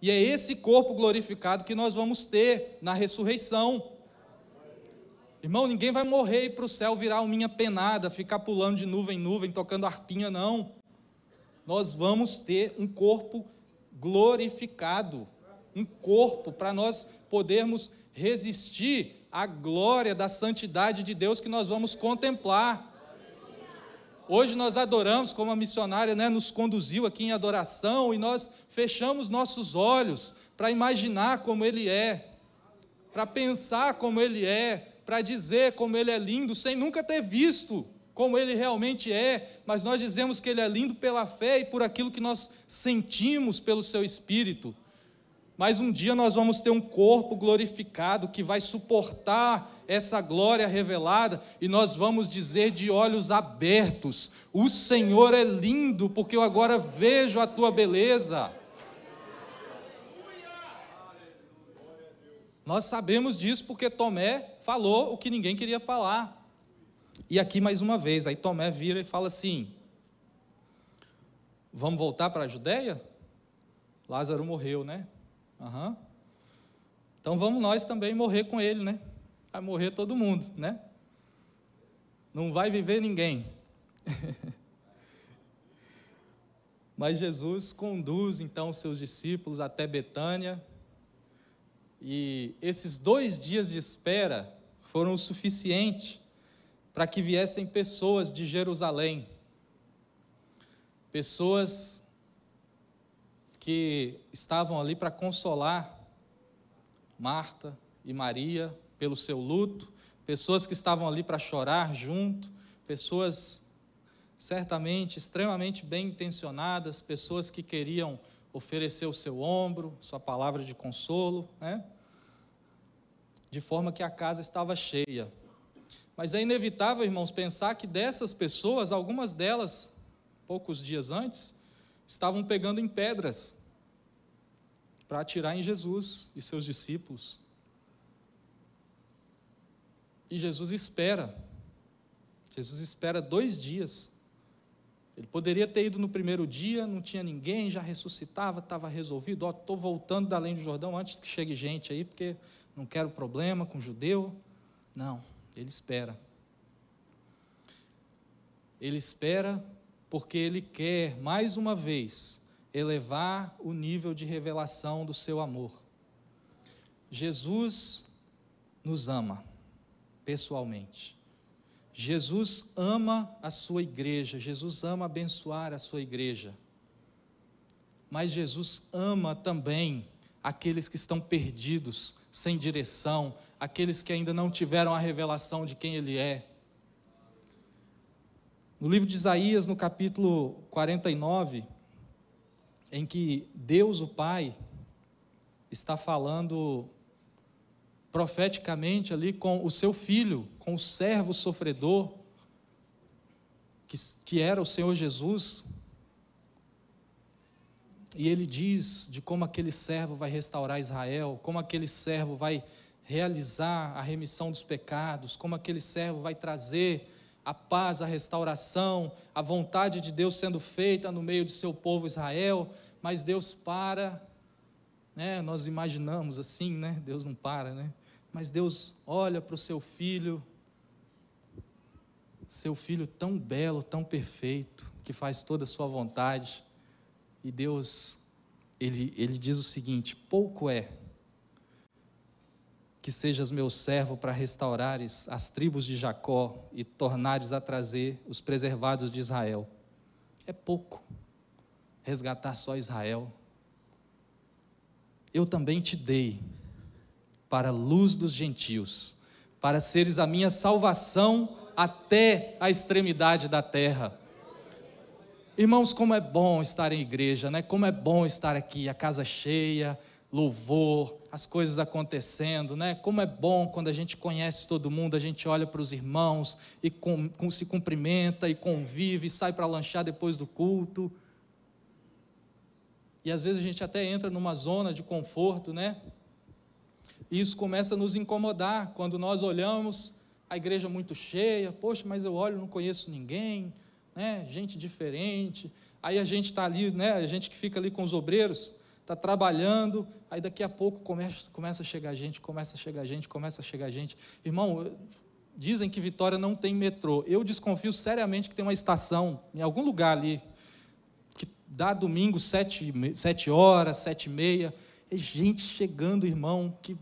E é esse corpo glorificado que nós vamos ter na ressurreição. Irmão, ninguém vai morrer e para o céu virar minha penada, ficar pulando de nuvem em nuvem, tocando arpinha, não. Nós vamos ter um corpo glorificado, um corpo para nós podermos resistir à glória da santidade de Deus que nós vamos contemplar. Hoje nós adoramos, como a missionária né, nos conduziu aqui em adoração, e nós fechamos nossos olhos para imaginar como Ele é, para pensar como Ele é, para dizer como ele é lindo, sem nunca ter visto como ele realmente é, mas nós dizemos que ele é lindo pela fé e por aquilo que nós sentimos pelo seu espírito. Mas um dia nós vamos ter um corpo glorificado que vai suportar essa glória revelada e nós vamos dizer de olhos abertos: O Senhor é lindo, porque eu agora vejo a tua beleza. Nós sabemos disso porque Tomé falou o que ninguém queria falar. E aqui mais uma vez, aí Tomé vira e fala assim: Vamos voltar para a Judéia? Lázaro morreu, né? Uhum. Então vamos nós também morrer com ele, né? Vai morrer todo mundo, né? Não vai viver ninguém. (laughs) Mas Jesus conduz então seus discípulos até Betânia E esses dois dias de espera foram o suficiente para que viessem pessoas de Jerusalém, pessoas que estavam ali para consolar Marta e Maria pelo seu luto, pessoas que estavam ali para chorar junto, pessoas certamente extremamente bem intencionadas, pessoas que queriam oferecer o seu ombro, sua palavra de consolo, né? de forma que a casa estava cheia. Mas é inevitável, irmãos, pensar que dessas pessoas, algumas delas, poucos dias antes, estavam pegando em pedras para atirar em Jesus e seus discípulos. E Jesus espera, Jesus espera dois dias ele poderia ter ido no primeiro dia, não tinha ninguém, já ressuscitava, estava resolvido. Estou voltando da além do Jordão antes que chegue gente aí, porque não quero problema com judeu. Não, ele espera. Ele espera porque ele quer, mais uma vez, elevar o nível de revelação do seu amor. Jesus nos ama pessoalmente. Jesus ama a sua igreja, Jesus ama abençoar a sua igreja. Mas Jesus ama também aqueles que estão perdidos, sem direção, aqueles que ainda não tiveram a revelação de quem Ele é. No livro de Isaías, no capítulo 49, em que Deus, o Pai, está falando profeticamente ali com o seu filho, com o servo sofredor, que, que era o Senhor Jesus. E ele diz de como aquele servo vai restaurar Israel, como aquele servo vai realizar a remissão dos pecados, como aquele servo vai trazer a paz, a restauração, a vontade de Deus sendo feita no meio do seu povo Israel, mas Deus para, né? Nós imaginamos assim, né? Deus não para, né? Mas Deus olha para o seu filho, seu filho tão belo, tão perfeito, que faz toda a sua vontade, e Deus, ele, ele diz o seguinte: pouco é que sejas meu servo para restaurares as tribos de Jacó e tornares a trazer os preservados de Israel. É pouco resgatar só Israel. Eu também te dei para a luz dos gentios, para seres a minha salvação até a extremidade da terra. Irmãos, como é bom estar em igreja, né? Como é bom estar aqui, a casa cheia, louvor, as coisas acontecendo, né? Como é bom quando a gente conhece todo mundo, a gente olha para os irmãos e com, com, se cumprimenta e convive, e sai para lanchar depois do culto. E às vezes a gente até entra numa zona de conforto, né? E isso começa a nos incomodar quando nós olhamos a igreja muito cheia, poxa, mas eu olho, não conheço ninguém, né? gente diferente. Aí a gente está ali, né? a gente que fica ali com os obreiros, está trabalhando, aí daqui a pouco começa, começa a chegar gente, começa a chegar gente, começa a chegar gente. Irmão, dizem que Vitória não tem metrô. Eu desconfio seriamente que tem uma estação em algum lugar ali, que dá domingo sete, sete horas, sete e meia. É gente chegando, irmão, que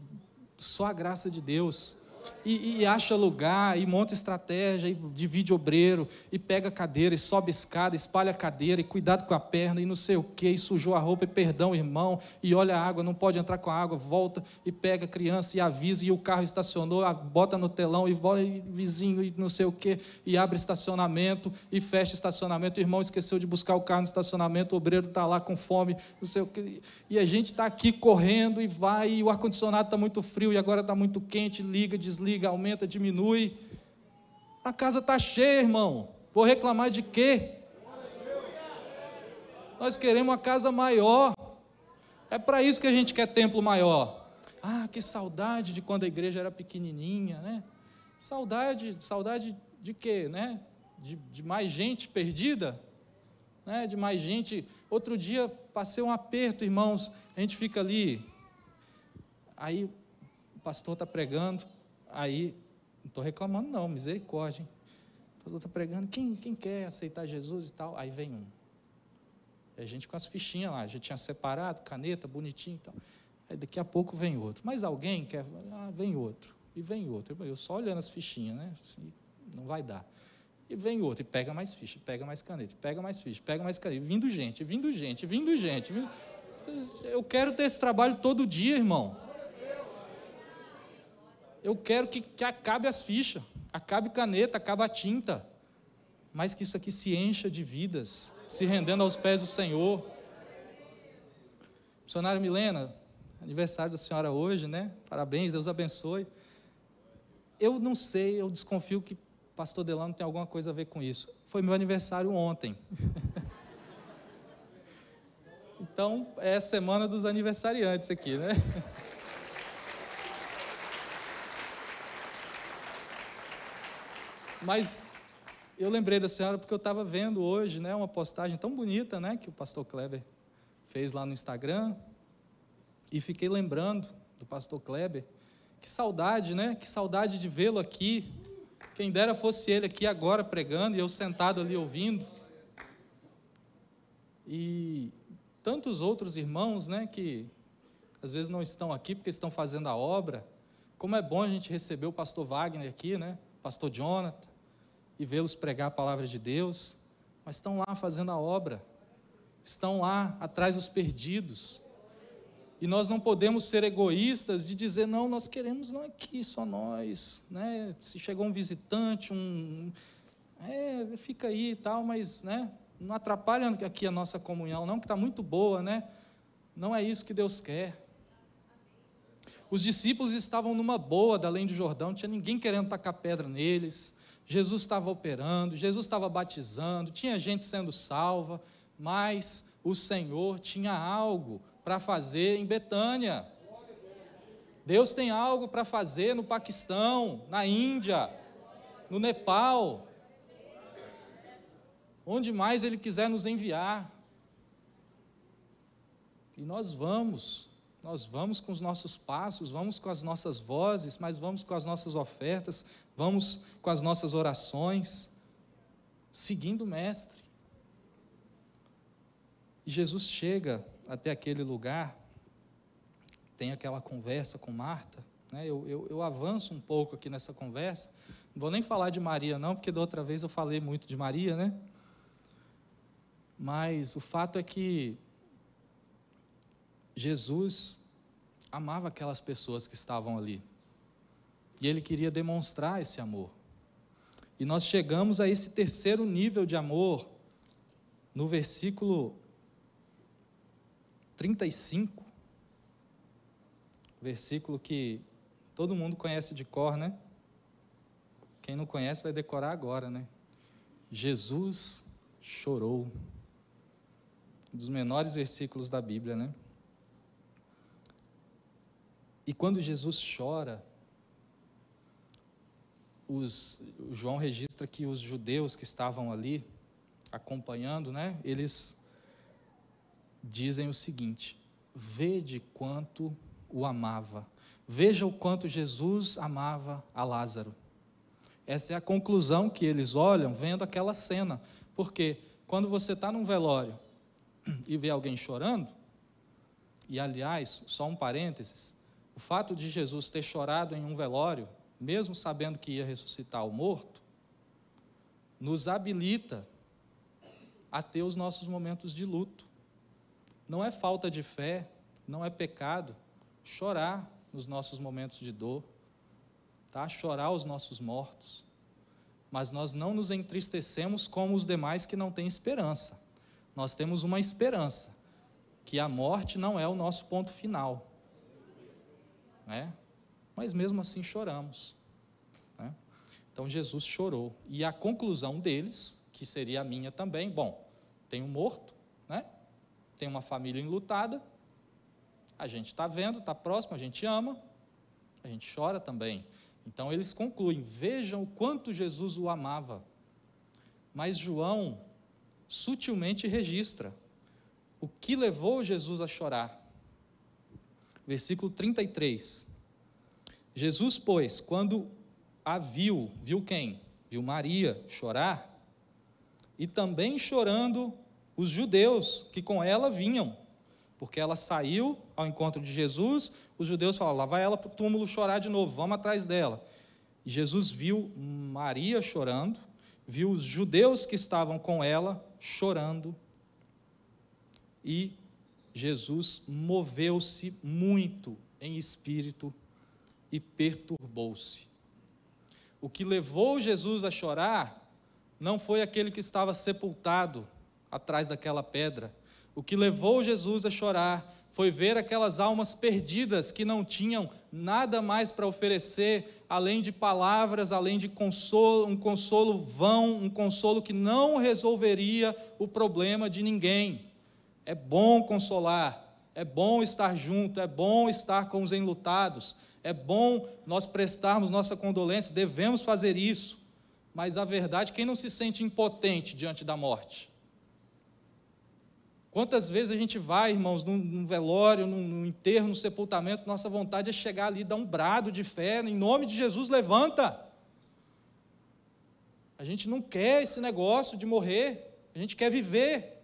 só a graça de Deus e, e, acha lugar, e monta estratégia, e divide obreiro, e pega cadeira, e sobe escada, espalha cadeira, e cuidado com a perna, e não sei o que, e sujou a roupa, e perdão, irmão, e olha a água, não pode entrar com a água, volta, e pega a criança, e avisa, e o carro estacionou, bota no telão, e, volta, e vizinho, e não sei o que, e abre estacionamento, e fecha estacionamento, o irmão esqueceu de buscar o carro no estacionamento, o obreiro está lá com fome, não sei o que, e a gente está aqui correndo, e vai, e o ar-condicionado está muito frio, e agora está muito quente, liga, desliga, desliga, aumenta, diminui. A casa está cheia, irmão. Vou reclamar de quê? Nós queremos uma casa maior. É para isso que a gente quer templo maior. Ah, que saudade de quando a igreja era pequenininha, né? Saudade, saudade de quê, né? De, de mais gente perdida, né? De mais gente. Outro dia passei um aperto, irmãos. A gente fica ali. Aí o pastor está pregando, Aí, não estou reclamando, não, misericórdia. Hein? O pastor está pregando, quem, quem quer aceitar Jesus e tal? Aí vem um. E a gente com as fichinhas lá, a gente tinha separado, caneta, bonitinho e tal. Aí daqui a pouco vem outro. Mas alguém quer. Ah, vem outro. E vem outro. Eu só olhando as fichinhas, né? Assim, não vai dar. E vem outro, e pega mais ficha, pega mais caneta, pega mais ficha, pega mais caneta. Vindo gente, vindo gente, vindo gente. Vindo... Eu quero ter esse trabalho todo dia, irmão. Eu quero que, que acabe as fichas, acabe caneta, acabe a tinta. Mas que isso aqui se encha de vidas, se rendendo aos pés do Senhor. Missionário Milena, aniversário da senhora hoje, né? Parabéns, Deus abençoe. Eu não sei, eu desconfio que pastor Delano tem alguma coisa a ver com isso. Foi meu aniversário ontem. (laughs) então, é a semana dos aniversariantes aqui, né? (laughs) Mas eu lembrei da senhora porque eu estava vendo hoje, né, uma postagem tão bonita, né, que o pastor Kleber fez lá no Instagram, e fiquei lembrando do pastor Kleber. Que saudade, né? Que saudade de vê-lo aqui. Quem dera fosse ele aqui agora pregando e eu sentado ali ouvindo. E tantos outros irmãos, né, que às vezes não estão aqui porque estão fazendo a obra. Como é bom a gente receber o pastor Wagner aqui, né? Pastor Jonathan e vê-los pregar a palavra de Deus, mas estão lá fazendo a obra. Estão lá atrás dos perdidos e nós não podemos ser egoístas de dizer, não, nós queremos não aqui, só nós. Né? Se chegou um visitante, um. É, fica aí e tal, mas né, não atrapalha aqui a nossa comunhão, não, que está muito boa, né? Não é isso que Deus quer. Os discípulos estavam numa boa da além do Jordão, não tinha ninguém querendo tacar pedra neles. Jesus estava operando, Jesus estava batizando, tinha gente sendo salva, mas o Senhor tinha algo para fazer em Betânia. Deus tem algo para fazer no Paquistão, na Índia, no Nepal, onde mais Ele quiser nos enviar. E nós vamos, nós vamos com os nossos passos, vamos com as nossas vozes, mas vamos com as nossas ofertas, vamos com as nossas orações, seguindo o Mestre. E Jesus chega até aquele lugar, tem aquela conversa com Marta. Né? Eu, eu, eu avanço um pouco aqui nessa conversa. Não vou nem falar de Maria, não, porque da outra vez eu falei muito de Maria, né? Mas o fato é que Jesus amava aquelas pessoas que estavam ali. E ele queria demonstrar esse amor. E nós chegamos a esse terceiro nível de amor no versículo 35, versículo que todo mundo conhece de cor, né? Quem não conhece vai decorar agora, né? Jesus chorou. Um dos menores versículos da Bíblia, né? E quando Jesus chora, os, João registra que os judeus que estavam ali acompanhando, né? Eles dizem o seguinte: vede quanto o amava. Veja o quanto Jesus amava a Lázaro. Essa é a conclusão que eles olham vendo aquela cena. Porque quando você está num velório e vê alguém chorando, e aliás, só um parênteses, o fato de Jesus ter chorado em um velório, mesmo sabendo que ia ressuscitar o morto, nos habilita a ter os nossos momentos de luto. Não é falta de fé, não é pecado chorar nos nossos momentos de dor, tá? Chorar os nossos mortos. Mas nós não nos entristecemos como os demais que não têm esperança. Nós temos uma esperança, que a morte não é o nosso ponto final. Né? Mas mesmo assim choramos. Né? Então Jesus chorou. E a conclusão deles, que seria a minha também, bom, tem um morto, né? tem uma família enlutada, a gente está vendo, está próximo, a gente ama, a gente chora também. Então eles concluem: vejam o quanto Jesus o amava. Mas João sutilmente registra o que levou Jesus a chorar. Versículo 33. Jesus, pois, quando a viu, viu quem? Viu Maria chorar, e também chorando os judeus que com ela vinham, porque ela saiu ao encontro de Jesus, os judeus falaram: lá vai ela para o túmulo chorar de novo, vamos atrás dela. E Jesus viu Maria chorando, viu os judeus que estavam com ela chorando, e Jesus moveu-se muito em espírito e perturbou-se. O que levou Jesus a chorar não foi aquele que estava sepultado atrás daquela pedra. O que levou Jesus a chorar foi ver aquelas almas perdidas que não tinham nada mais para oferecer além de palavras, além de consolo, um consolo vão, um consolo que não resolveria o problema de ninguém. É bom consolar, é bom estar junto, é bom estar com os enlutados, é bom nós prestarmos nossa condolência, devemos fazer isso. Mas a verdade, quem não se sente impotente diante da morte? Quantas vezes a gente vai, irmãos, num, num velório, num, num, enterro, num sepultamento, nossa vontade é chegar ali, dar um brado de fé, em nome de Jesus, levanta. A gente não quer esse negócio de morrer, a gente quer viver.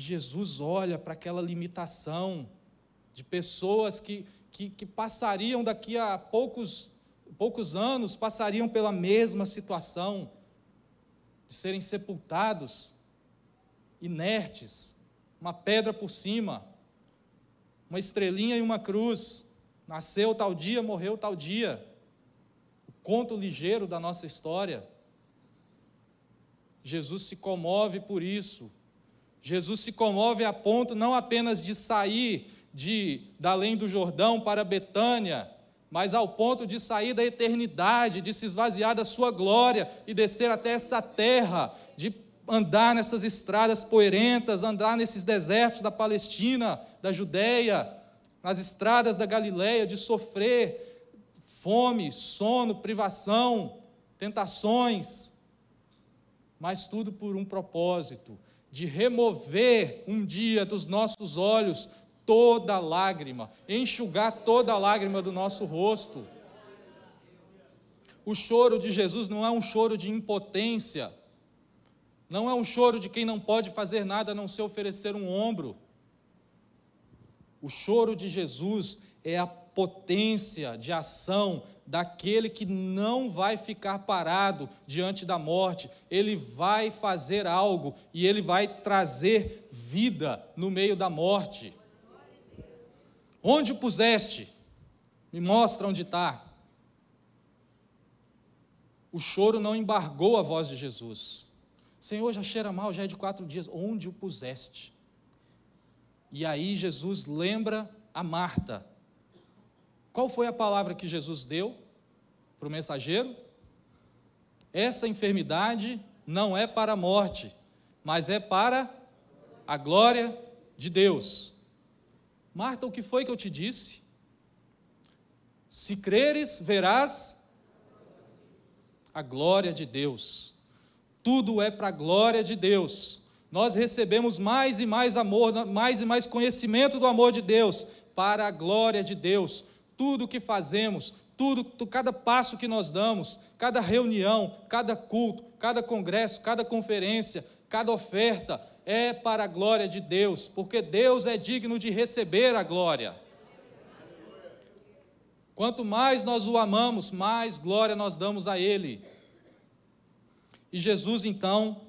Jesus olha para aquela limitação de pessoas que, que, que passariam daqui a poucos, poucos anos, passariam pela mesma situação de serem sepultados, inertes, uma pedra por cima, uma estrelinha e uma cruz. Nasceu tal dia, morreu tal dia. O conto ligeiro da nossa história. Jesus se comove por isso. Jesus se comove a ponto não apenas de sair de da além do Jordão para Betânia, mas ao ponto de sair da eternidade, de se esvaziar da sua glória e descer até essa terra, de andar nessas estradas poeirentas, andar nesses desertos da Palestina, da Judéia, nas estradas da Galileia, de sofrer fome, sono, privação, tentações, mas tudo por um propósito, de remover um dia dos nossos olhos toda lágrima, enxugar toda lágrima do nosso rosto. O choro de Jesus não é um choro de impotência, não é um choro de quem não pode fazer nada a não ser oferecer um ombro. O choro de Jesus é a potência de ação daquele que não vai ficar parado diante da morte, ele vai fazer algo e ele vai trazer vida no meio da morte. Onde o puseste? Me mostra onde está. O choro não embargou a voz de Jesus. Senhor, já cheira mal, já é de quatro dias. Onde o puseste? E aí Jesus lembra a Marta. Qual foi a palavra que Jesus deu para o mensageiro? Essa enfermidade não é para a morte, mas é para a glória de Deus. Marta, o que foi que eu te disse? Se creres, verás a glória de Deus. Tudo é para a glória de Deus. Nós recebemos mais e mais amor, mais e mais conhecimento do amor de Deus, para a glória de Deus. Tudo o que fazemos, tudo, cada passo que nós damos, cada reunião, cada culto, cada congresso, cada conferência, cada oferta, é para a glória de Deus, porque Deus é digno de receber a glória. Quanto mais nós o amamos, mais glória nós damos a Ele. E Jesus, então,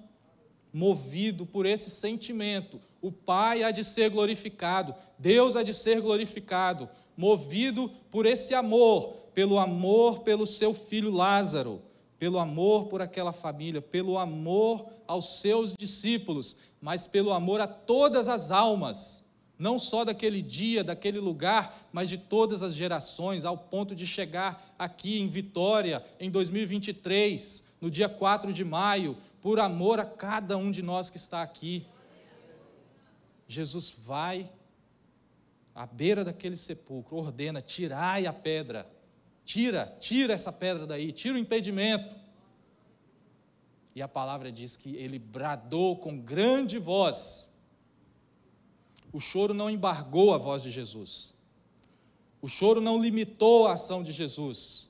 movido por esse sentimento, o Pai há de ser glorificado, Deus há de ser glorificado, movido por esse amor, pelo amor pelo seu filho Lázaro, pelo amor por aquela família, pelo amor aos seus discípulos, mas pelo amor a todas as almas, não só daquele dia, daquele lugar, mas de todas as gerações, ao ponto de chegar aqui em Vitória, em 2023, no dia 4 de maio, por amor a cada um de nós que está aqui. Jesus vai à beira daquele sepulcro, ordena: tirai a pedra. Tira, tira essa pedra daí, tira o impedimento. E a palavra diz que ele bradou com grande voz. O choro não embargou a voz de Jesus. O choro não limitou a ação de Jesus.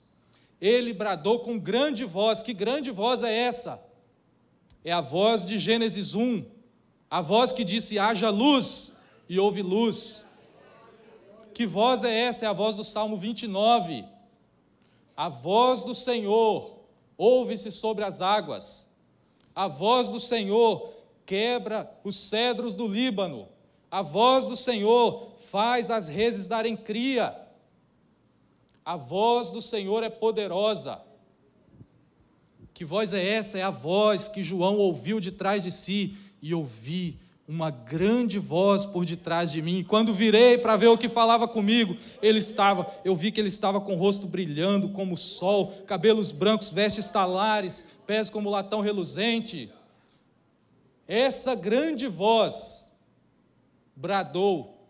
Ele bradou com grande voz. Que grande voz é essa? É a voz de Gênesis 1, a voz que disse: haja luz, e houve luz. Que voz é essa? É a voz do Salmo 29. A voz do Senhor ouve-se sobre as águas. A voz do Senhor quebra os cedros do Líbano. A voz do Senhor faz as reses darem cria. A voz do Senhor é poderosa. Que voz é essa? É a voz que João ouviu de trás de si e ouvi uma grande voz por detrás de mim. Quando virei para ver o que falava comigo, ele estava, eu vi que ele estava com o rosto brilhando como o sol, cabelos brancos, vestes talares, pés como latão reluzente. Essa grande voz bradou: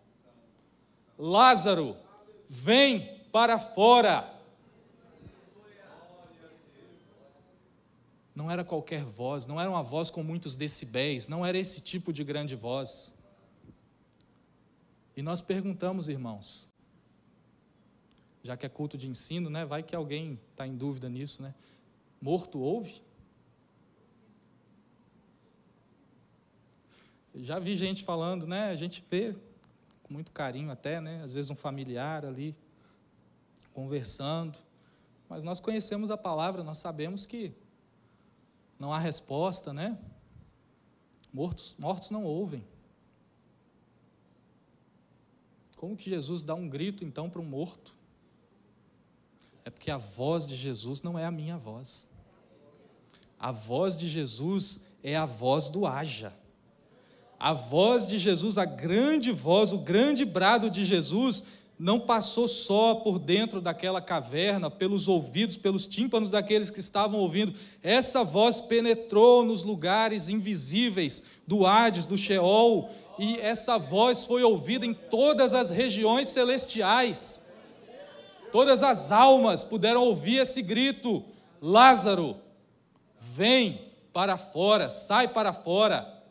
Lázaro, vem para fora. Não era qualquer voz, não era uma voz com muitos decibéis, não era esse tipo de grande voz. E nós perguntamos, irmãos, já que é culto de ensino, né? Vai que alguém está em dúvida nisso, né? Morto ouve? Já vi gente falando, né? A gente vê com muito carinho até, né? Às vezes um familiar ali conversando, mas nós conhecemos a palavra, nós sabemos que não há resposta, né? Mortos, mortos não ouvem. Como que Jesus dá um grito então para um morto? É porque a voz de Jesus não é a minha voz. A voz de Jesus é a voz do haja. A voz de Jesus, a grande voz, o grande brado de Jesus não passou só por dentro daquela caverna, pelos ouvidos, pelos tímpanos daqueles que estavam ouvindo. Essa voz penetrou nos lugares invisíveis do Hades, do Sheol, e essa voz foi ouvida em todas as regiões celestiais. Todas as almas puderam ouvir esse grito: Lázaro, vem para fora, sai para fora.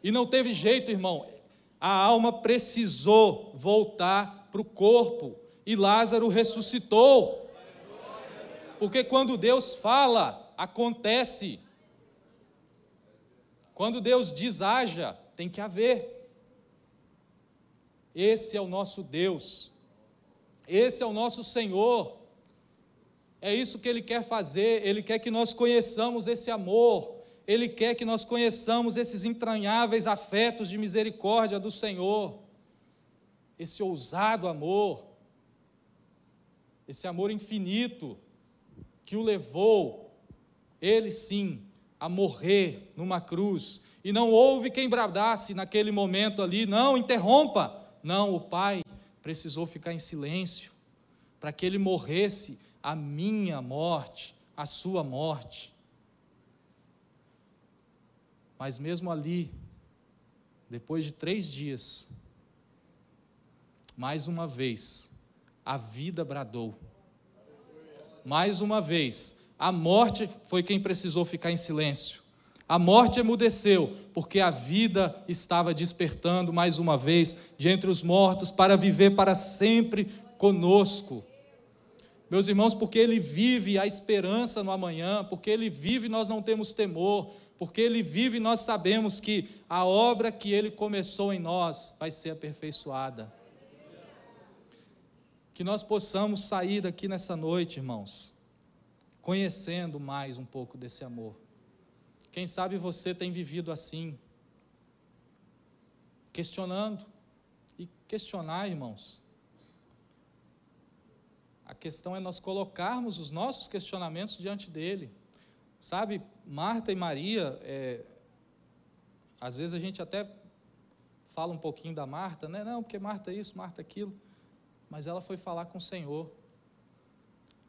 E não teve jeito, irmão, a alma precisou voltar para o corpo, e Lázaro ressuscitou. Porque quando Deus fala, acontece. Quando Deus diz haja, tem que haver. Esse é o nosso Deus. Esse é o nosso Senhor. É isso que Ele quer fazer. Ele quer que nós conheçamos esse amor. Ele quer que nós conheçamos esses entranháveis afetos de misericórdia do Senhor esse ousado amor, esse amor infinito que o levou, ele sim, a morrer numa cruz. E não houve quem bradasse naquele momento ali, não, interrompa. Não, o Pai precisou ficar em silêncio para que ele morresse a minha morte, a sua morte. Mas mesmo ali, depois de três dias, mais uma vez, a vida bradou. Mais uma vez, a morte foi quem precisou ficar em silêncio. A morte emudeceu, porque a vida estava despertando mais uma vez de entre os mortos para viver para sempre conosco. Meus irmãos, porque Ele vive a esperança no amanhã, porque Ele vive nós não temos temor, porque Ele vive nós sabemos que a obra que Ele começou em nós vai ser aperfeiçoada. Que nós possamos sair daqui nessa noite, irmãos, conhecendo mais um pouco desse amor. Quem sabe você tem vivido assim, questionando. E questionar, irmãos, a questão é nós colocarmos os nossos questionamentos diante dele. Sabe, Marta e Maria, é, às vezes a gente até fala um pouquinho da Marta, né? Não, porque Marta é isso, Marta é aquilo mas ela foi falar com o Senhor.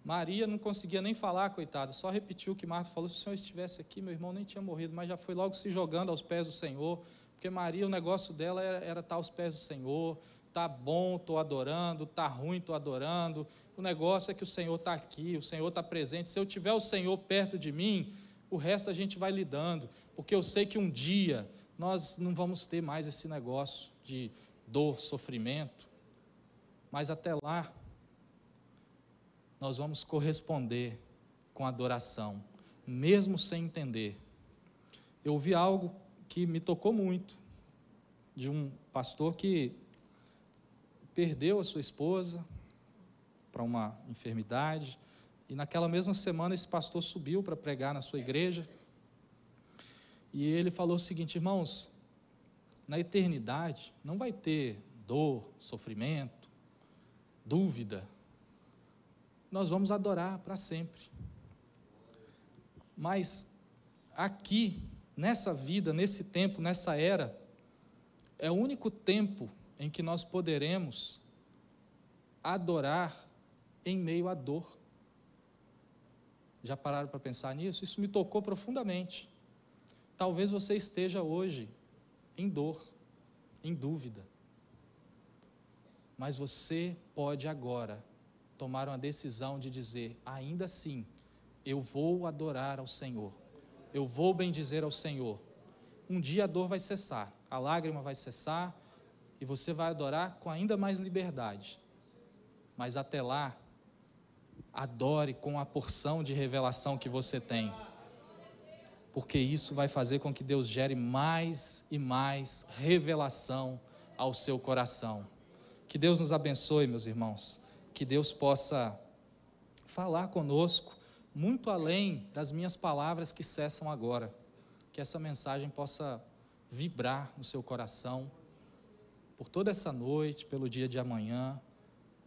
Maria não conseguia nem falar, coitada, só repetiu o que Marta falou: se o Senhor estivesse aqui, meu irmão nem tinha morrido, mas já foi logo se jogando aos pés do Senhor, porque Maria, o negócio dela era, era estar aos pés do Senhor, tá bom, estou adorando, tá ruim, estou adorando. O negócio é que o Senhor está aqui, o Senhor está presente. Se eu tiver o Senhor perto de mim, o resto a gente vai lidando, porque eu sei que um dia nós não vamos ter mais esse negócio de dor, sofrimento. Mas até lá, nós vamos corresponder com adoração, mesmo sem entender. Eu ouvi algo que me tocou muito. de um pastor que perdeu a sua esposa para uma enfermidade, e naquela mesma semana esse pastor subiu para pregar na sua igreja, e ele falou o seguinte: irmãos, na eternidade não vai ter dor, sofrimento, dúvida. Nós vamos adorar para sempre. Mas aqui, nessa vida, nesse tempo, nessa era, é o único tempo em que nós poderemos adorar em meio à dor. Já pararam para pensar nisso? Isso me tocou profundamente. Talvez você esteja hoje em dor, em dúvida. Mas você pode agora tomar uma decisão de dizer: ainda assim, eu vou adorar ao Senhor, eu vou bendizer ao Senhor. Um dia a dor vai cessar, a lágrima vai cessar e você vai adorar com ainda mais liberdade. Mas até lá, adore com a porção de revelação que você tem porque isso vai fazer com que Deus gere mais e mais revelação ao seu coração. Que Deus nos abençoe, meus irmãos. Que Deus possa falar conosco muito além das minhas palavras que cessam agora. Que essa mensagem possa vibrar no seu coração por toda essa noite, pelo dia de amanhã